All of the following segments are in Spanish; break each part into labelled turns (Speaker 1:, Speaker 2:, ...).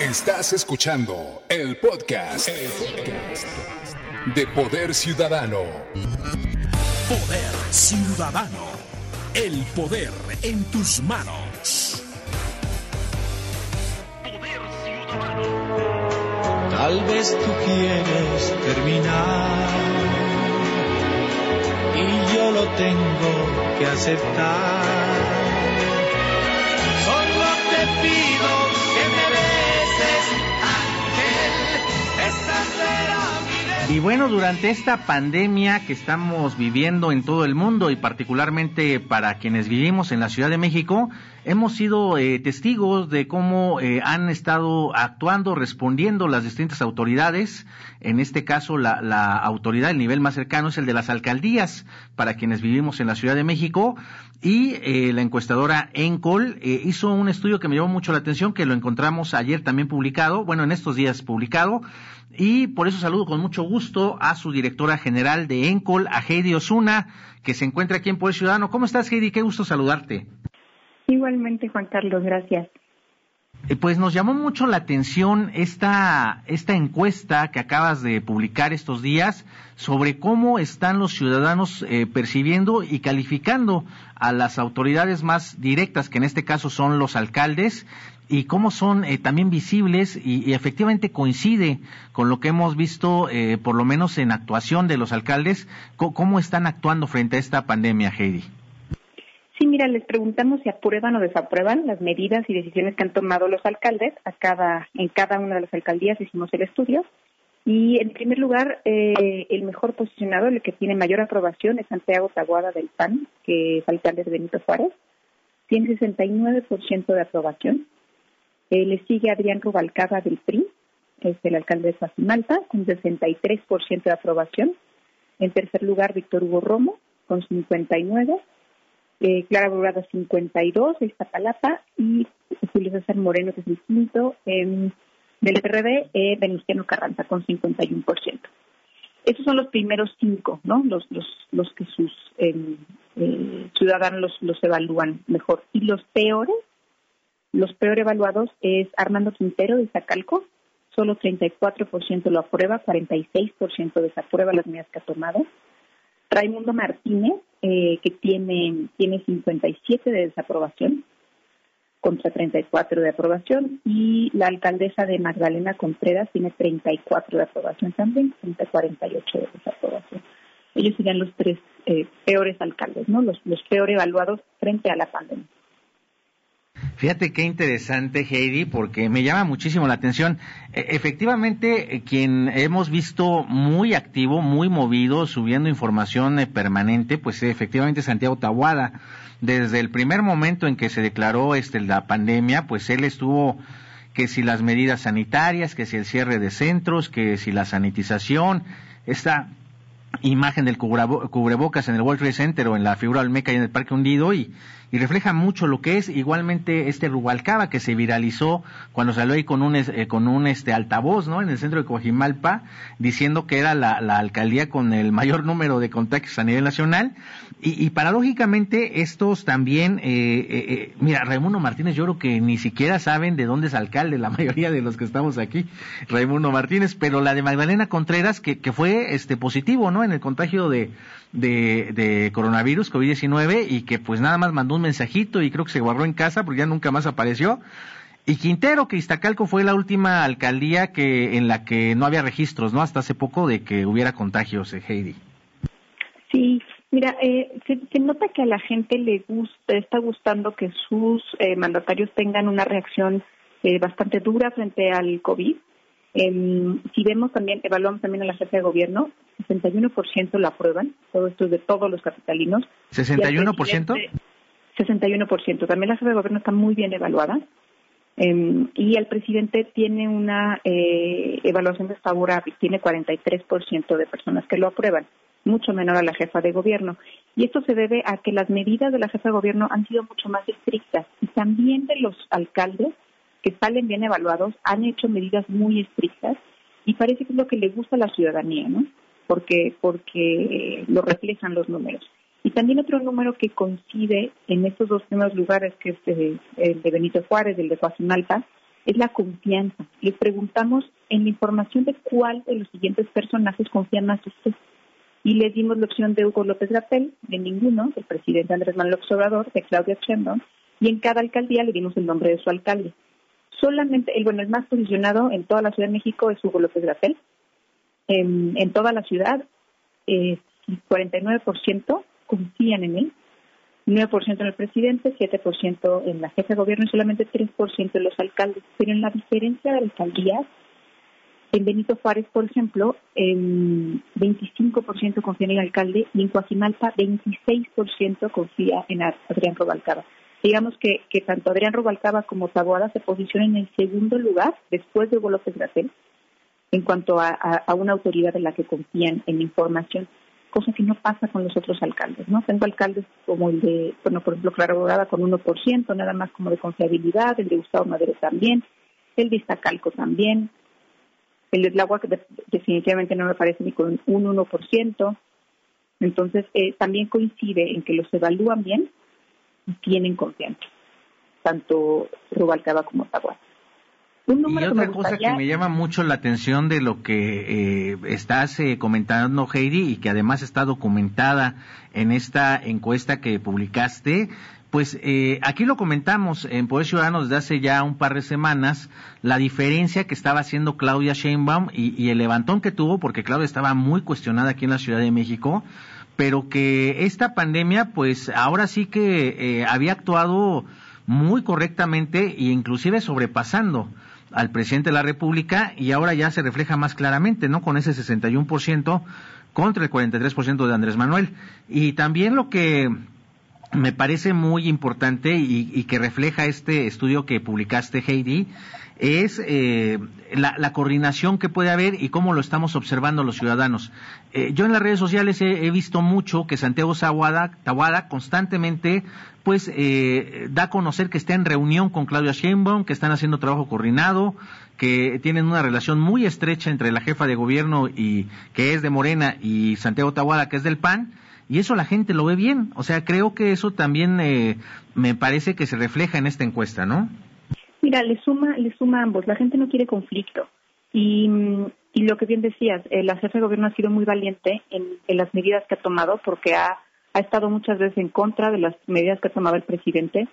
Speaker 1: Estás escuchando el podcast, de Poder Ciudadano.
Speaker 2: Poder Ciudadano. El poder en tus manos.
Speaker 3: Poder Ciudadano.
Speaker 4: Tal vez tú quieres terminar y yo lo tengo que aceptar. Solo te pido
Speaker 5: Y bueno, durante esta pandemia que estamos viviendo en todo el mundo y particularmente para quienes vivimos en la Ciudad de México, hemos sido eh, testigos de cómo eh, han estado actuando, respondiendo las distintas autoridades. En este caso, la, autoridad, el nivel más cercano es el de las alcaldías para quienes vivimos en la Ciudad de México. Y eh, la encuestadora Encol eh, hizo un estudio que me llamó mucho la atención, que lo encontramos ayer también publicado, bueno, en estos días publicado. Y por eso saludo con mucho gusto a su directora general de Encol, a Heidi Osuna, que se encuentra aquí en Poder Ciudadano. ¿Cómo estás, Heidi? Qué gusto saludarte.
Speaker 6: Igualmente, Juan Carlos, gracias.
Speaker 5: Eh, Pues nos llamó mucho la atención esta, esta encuesta que acabas de publicar estos días sobre cómo están los ciudadanos eh, percibiendo y calificando a las autoridades más directas, que en este caso son los alcaldes, y cómo son eh, también visibles y, efectivamente coincide con lo que hemos visto, eh, por lo menos en actuación de los alcaldes, cómo están actuando frente a esta pandemia, Heidi.
Speaker 6: Mira, les preguntamos si aprueban o desaprueban las medidas y decisiones que han tomado los alcaldes. A cada, en cada una de las alcaldías hicimos el estudio. Y en primer lugar, eh, el mejor posicionado, el que tiene mayor aprobación, es Santiago Taguada del PAN, que es alcalde de Benito Juárez. Tiene 69% de aprobación. Eh, le sigue Adrián Rubalcaba del PRI, es el alcalde de Facimalta, con 63% de aprobación. En tercer lugar, Víctor Hugo Romo, con 59%. Eh, Clara Brugada 52 de Iztapalapa y Julio César Moreno, que es el quinto eh, del PRD, eh, Venustiano Carranza con 51%. Esos son los primeros cinco, ¿no? Los, que sus eh, eh, ciudadanos los, los evalúan mejor. Y los peores, los peor evaluados es Armando Quintero de Zacalco, solo 34% lo aprueba, 46% desaprueba las medidas que ha tomado. Raimundo Martínez, eh, que tiene, tiene 57 de desaprobación contra 34 de aprobación y la alcaldesa de Magdalena Contreras tiene 34 de aprobación también contra 48 de desaprobación. Ellos serían los tres eh, peores alcaldes, ¿no? Los, los peor evaluados frente a la pandemia.
Speaker 5: Fíjate qué interesante, Heidi, porque me llama muchísimo la atención. E- efectivamente, eh, quien hemos visto muy activo, muy movido, subiendo información eh, permanente, pues eh, efectivamente Santiago Tahuada. Desde el primer momento en que se declaró este, la pandemia, pues él estuvo que si las medidas sanitarias, que si el cierre de centros, que si la sanitización, esta imagen del cubrebocas en el World Trade Center o en la figura Olmeca y en el Parque Hundido y, y refleja mucho lo que es. Igualmente este Rubalcaba que se viralizó cuando salió ahí con un eh, con un este altavoz no en el centro de Coajimalpa diciendo que era la, la alcaldía con el mayor número de contagios a nivel nacional. Y, y paradójicamente estos también eh, eh, eh, mira Raimundo Martínez yo creo que ni siquiera saben de dónde es alcalde la mayoría de los que estamos aquí Raimundo Martínez pero la de Magdalena Contreras que, que fue este positivo no en el contagio de de, de coronavirus COVID-19 y que pues nada más mandó un mensajito y creo que se guardó en casa porque ya nunca más apareció y Quintero, que Iztacalco fue la última alcaldía que en la que no había registros, ¿no? Hasta hace poco de que hubiera contagios, eh, Heidi.
Speaker 6: Sí, mira, eh, se, se nota que a la gente le gusta, está gustando que sus eh, mandatarios tengan una reacción eh, bastante dura frente al COVID. Em, si vemos también, evaluamos también a la jefa de gobierno, 61% la aprueban, todo esto es de todos los capitalinos. Y al
Speaker 5: ¿61%?
Speaker 6: Presidente, 61%. También la jefa de gobierno está muy bien evaluada. Eh, y el presidente tiene una eh, evaluación desfavorable, tiene 43% de personas que lo aprueban, mucho menor a la jefa de gobierno. Y esto se debe a que las medidas de la jefa de gobierno han sido mucho más estrictas y también de los alcaldes que salen bien evaluados han hecho medidas muy estrictas y parece que es lo que le gusta a la ciudadanía, ¿no? Porque porque lo reflejan los números. Y también otro número que coincide en estos dos primeros lugares, que es eh, el de Benito Juárez, el de Coajimalpa, es la confianza. Les preguntamos en la información de cuál de los siguientes personajes confía más usted. Y le dimos la opción de Hugo López Gatel, de ninguno, del presidente Andrés Manuel Obrador, de Claudia Sheinbaum, y en cada alcaldía le dimos el nombre de su alcalde. Solamente, el bueno, el más posicionado en toda la Ciudad de México es Hugo López Gatel. En, en toda la ciudad, eh, 49% confían en él, 9% en el presidente, 7% en la jefa de gobierno y solamente 3% en los alcaldes. Pero en la diferencia de alcaldías, en Benito Juárez, por ejemplo, en 25% confía en el alcalde y en Coajimalpa 26% confía en Adrián Robalcaba. Digamos que, que tanto Adrián Robalcaba como Taboada se posicionan en el segundo lugar después de Hugo López en cuanto a, a, una autoridad en la que confían en información cosa que no pasa con los otros alcaldes, ¿no? Tengo alcaldes como el de, bueno, por ejemplo, Clara Bogada con 1%, nada más como de confiabilidad, el de Gustavo Madero también, el de Iztacalco también, el de Tláhuac definitivamente no me parece ni con un 1%, entonces eh, también coincide en que los evalúan bien y tienen confianza, tanto Rubalcaba como Tahuac
Speaker 5: y otra cosa que me llama mucho la atención de lo que eh, estás eh, comentando, Heidi, y que además está documentada en esta encuesta que publicaste, pues eh, aquí lo comentamos en Poder Ciudadano desde hace ya un par de semanas, la diferencia que estaba haciendo Claudia Sheinbaum y, y el levantón que tuvo, porque Claudia estaba muy cuestionada aquí en la Ciudad de México, pero que esta pandemia, pues ahora sí que había actuado muy correctamente e inclusive sobrepasando al presidente de la República y ahora ya se refleja más claramente, ¿no? Con ese 61% contra el 43% de Andrés Manuel. Y también lo que me parece muy importante y, que refleja este estudio que publicaste, Heidi, es eh, la, coordinación que puede haber y cómo lo estamos observando los ciudadanos. Eh, yo en las redes sociales he, visto mucho que Santiago Tawada constantemente pues eh, da a conocer que está en reunión con Claudia Sheinbaum, que están haciendo trabajo coordinado, que tienen una relación muy estrecha entre la jefa de gobierno y que es de Morena y Santiago Tawada que es del PAN y eso la gente lo ve bien. O sea, creo que eso también eh, me parece que se refleja en esta encuesta, ¿no?
Speaker 6: Mira, le suma, le suma a ambos. La gente no quiere conflicto. Y, y lo que bien decías, la jefa de gobierno ha sido muy valiente en, en las medidas que ha tomado porque ha, ha estado muchas veces en contra de las medidas que ha tomado el presidente.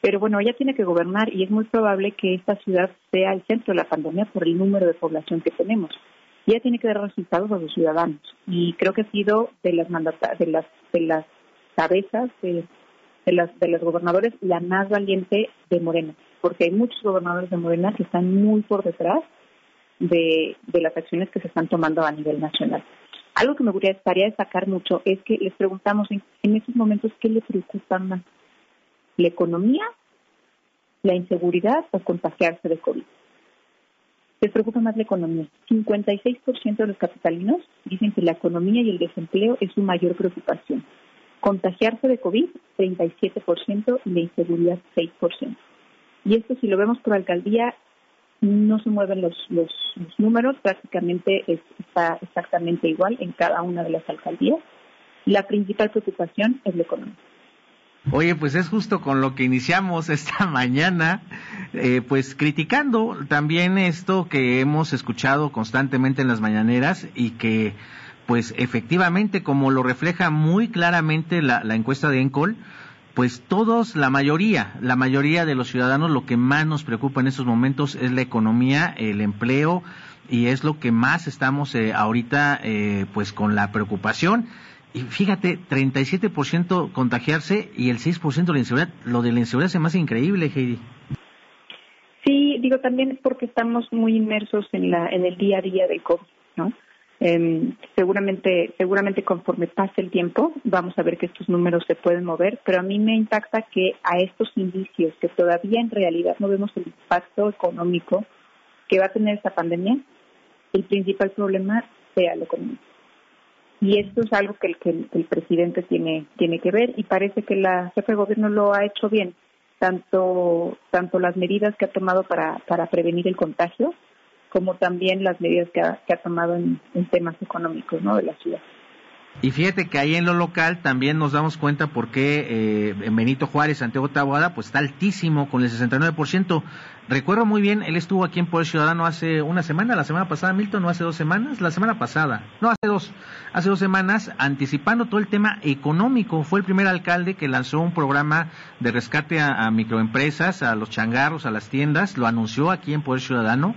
Speaker 6: Pero bueno, ella tiene que gobernar y es muy probable que esta ciudad sea el centro de la pandemia por el número de población que tenemos y ella tiene que dar resultados a los ciudadanos. Y creo que ha sido de las de las de las cabezas de, de las de los gobernadores la más valiente de Morena, porque hay muchos gobernadores de Morena que están muy por detrás de, de las acciones que se están tomando a nivel nacional. Algo que me gustaría destacar mucho es que les preguntamos en, en estos momentos qué le preocupa más, la economía, la inseguridad o contagiarse de COVID les preocupa más la economía. 56% de los capitalinos dicen que la economía y el desempleo es su mayor preocupación. Contagiarse de COVID, 37% y la inseguridad, 6%. Y esto, si lo vemos por alcaldía, no se mueven los, los, números, prácticamente está exactamente igual en cada una de las alcaldías. La principal preocupación es la economía.
Speaker 5: Oye, pues es justo con lo que iniciamos esta mañana, eh, pues criticando también esto que hemos escuchado constantemente en las mañaneras y que, pues efectivamente, como lo refleja muy claramente la, encuesta de Encol, pues todos, la mayoría, la mayoría de los ciudadanos, lo que más nos preocupa en estos momentos es la economía, el empleo, y es lo que más estamos eh, ahorita, eh, pues con la preocupación y fíjate, 37% contagiarse y el 6% de la inseguridad. Lo de la inseguridad se me hace increíble, Heidi.
Speaker 6: Sí, digo también es porque estamos muy inmersos en la en el día a día del COVID, ¿no? Eh, seguramente seguramente conforme pase el tiempo vamos a ver que estos números se pueden mover, pero a mí me impacta que a estos indicios que todavía en realidad no vemos el impacto económico que va a tener esta pandemia, el principal problema sea lo económico y esto es algo que el, presidente tiene, tiene que ver y parece que la jefe de gobierno lo ha hecho bien, tanto, tanto las medidas que ha tomado para, para prevenir el contagio como también las medidas que ha, que ha tomado en, temas económicos ¿no? de la ciudad.
Speaker 5: Y fíjate que ahí en lo local también nos damos cuenta por qué eh, en Benito Juárez, Santiago Taboada, pues está altísimo con el 69%. Recuerdo muy bien, él estuvo aquí en Poder Ciudadano hace una semana, la semana pasada, Milton, no hace dos semanas, la semana pasada, no hace dos, hace dos semanas, anticipando todo el tema económico. Fue el primer alcalde que lanzó un programa de rescate a, microempresas, a los changarros, a las tiendas, lo anunció aquí en Poder Ciudadano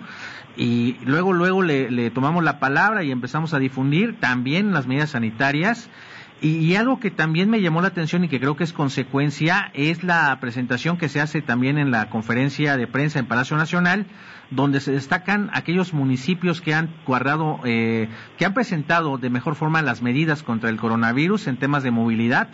Speaker 5: y luego, luego le tomamos la palabra y empezamos a difundir también las medidas sanitarias y, algo que también me llamó la atención y que creo que es consecuencia es la presentación que se hace también en la conferencia de prensa en Palacio Nacional, donde se destacan aquellos municipios que han guardado, eh, que han presentado de mejor forma las medidas contra el coronavirus en temas de movilidad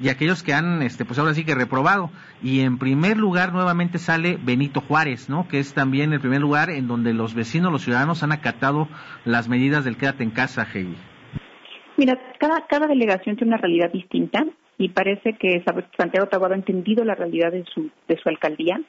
Speaker 5: y aquellos que han, este, pues ahora sí que reprobado. Y en primer lugar nuevamente sale Benito Juárez, ¿no? Que es también el primer lugar en donde los vecinos, los ciudadanos han acatado las medidas del quédate en casa, Heidi.
Speaker 6: Mira, cada, cada delegación tiene una realidad distinta y parece que Santiago Taboada ha entendido la realidad de su, de su alcaldía.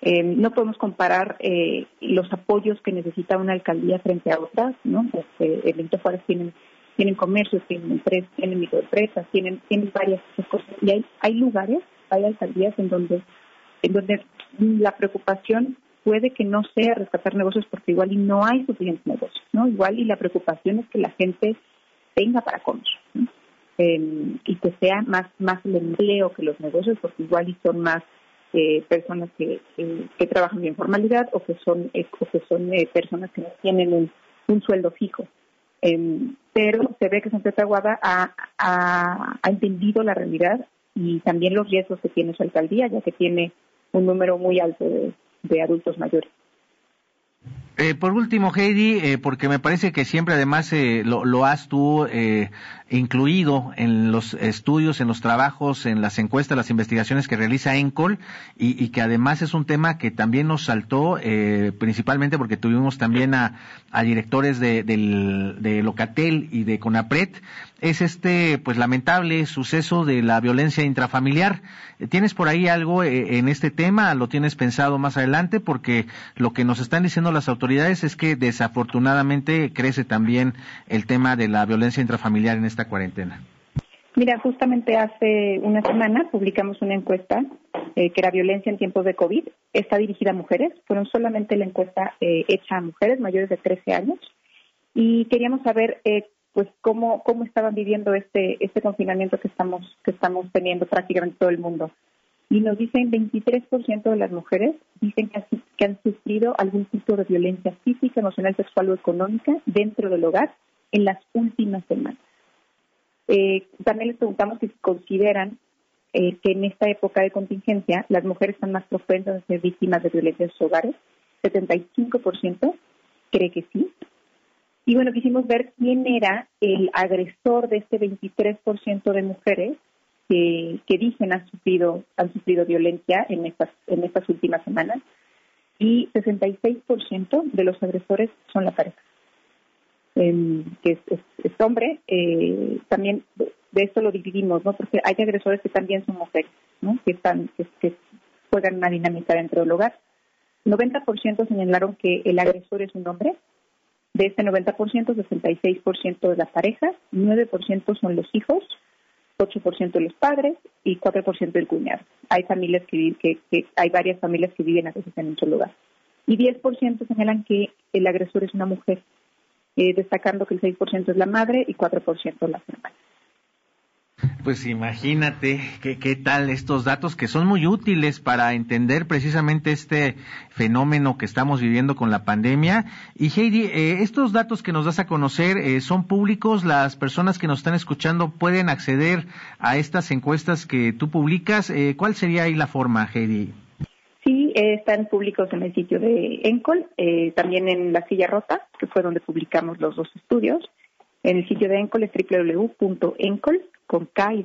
Speaker 6: Eh, no podemos comparar eh, los apoyos que necesita una alcaldía frente a otras, ¿no? Este, el Benito Juárez tienen, tienen comercios, tienen empresas, tienen microempresas, tienen, tienen varias cosas. Y hay, hay lugares, hay alcaldías en donde, en donde la preocupación puede que no sea rescatar negocios porque igual y no hay suficientes negocios, ¿no? Igual y la preocupación es que la gente tenga para comer em, y que sea más más el empleo que los negocios porque igual y son más eh, personas que, que, trabajan en informalidad o que son eh, o que son eh, personas que no tienen un, un sueldo fijo. Em, pero se ve que Santa Aguada ha, ha, ha entendido la realidad y también los riesgos que tiene su alcaldía ya que tiene un número muy alto de adultos mayores
Speaker 5: eh, por último, Heidi, eh, porque me parece que siempre además eh, lo, has tú incluido en los estudios, en los trabajos, en las encuestas, las investigaciones que realiza ENCOL y, que además es un tema que también nos saltó, principalmente porque tuvimos también a, directores de, de Locatel y de CONAPRED, es este pues lamentable suceso de la violencia intrafamiliar. ¿Tienes por ahí algo en este tema? ¿Lo tienes pensado más adelante? Porque lo que nos están diciendo las autoridades autoridades es que desafortunadamente crece también el tema de la violencia intrafamiliar en esta cuarentena.
Speaker 6: Mira, justamente hace una semana publicamos una encuesta eh, que era violencia en tiempos de COVID. Está dirigida a mujeres. Fueron solamente la encuesta eh, hecha a mujeres mayores de 13 años. Y queríamos saber eh, pues cómo, cómo estaban viviendo este, este confinamiento que estamos, que estamos teniendo prácticamente todo el mundo y nos dicen 23% de las mujeres dicen que, han sufrido algún tipo de violencia física, emocional, sexual o económica dentro del hogar en las últimas semanas. Eh, también les preguntamos si consideran eh, que en esta época de contingencia las mujeres están más propensas a ser víctimas de violencia en sus hogares. 75% cree que sí. Y bueno, quisimos ver quién era el agresor de este 23% de mujeres que, dicen han sufrido, han sufrido violencia en estas, en estas últimas semanas y 66% de los agresores son la pareja, em, que es, hombre. Eh, también de, esto lo dividimos, ¿no? Porque hay agresores que también son mujeres, ¿no? Que, están, que, juegan una dinámica dentro del hogar. 90% señalaron que el agresor es un hombre. De este 90%, 66% de las parejas, 9% son los hijos 8% de los padres y 4% del cuñado. Hay familias que, que, hay varias familias que viven a veces en un solo lugar. Y 10% señalan que el agresor es una mujer, eh, destacando que el 6% es la madre y 4% las hermanas.
Speaker 5: Pues imagínate qué, tal estos datos que son muy útiles para entender precisamente este fenómeno que estamos viviendo con la pandemia. Y Heidi, eh, estos datos que nos das a conocer eh, son públicos. Las personas que nos están escuchando pueden acceder a estas encuestas que tú publicas. Eh, ¿Cuál sería ahí la forma, Heidi?
Speaker 6: Sí, están públicos en el sitio de Encol, también en La Silla Rota, que fue donde publicamos los dos estudios. En el sitio de Encol es www.encol.com con K y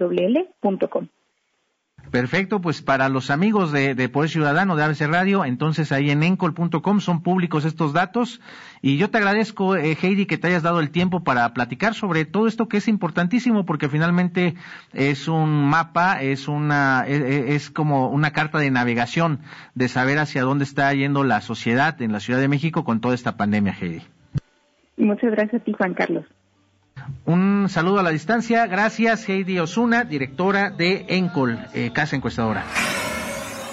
Speaker 5: Perfecto, pues para los amigos de, Poder Ciudadano de ABC Radio, entonces ahí en encol.com son públicos estos datos y yo te agradezco, eh, Heidi, que te hayas dado el tiempo para platicar sobre todo esto que es importantísimo porque finalmente es un mapa, es una, es, es como una carta de navegación de saber hacia dónde está yendo la sociedad en la Ciudad de México con toda esta pandemia, Heidi.
Speaker 6: Muchas gracias a ti, Juan Carlos.
Speaker 5: Un saludo a la distancia. Gracias, Heidi Osuna, directora de Encol, eh, Casa Encuestadora.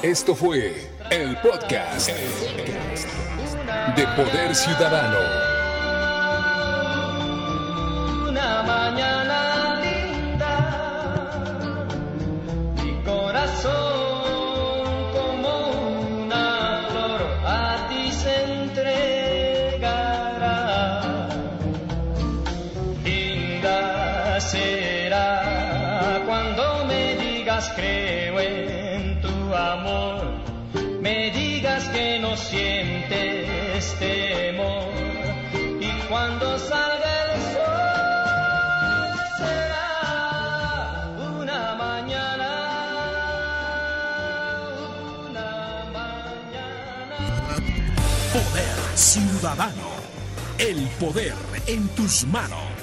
Speaker 1: Esto fue el podcast de Poder Ciudadano.
Speaker 7: Creo en tu amor, me digas que no sientes temor y cuando salga el sol será una mañana, una mañana.
Speaker 2: Poder Ciudadano. El poder en tus manos.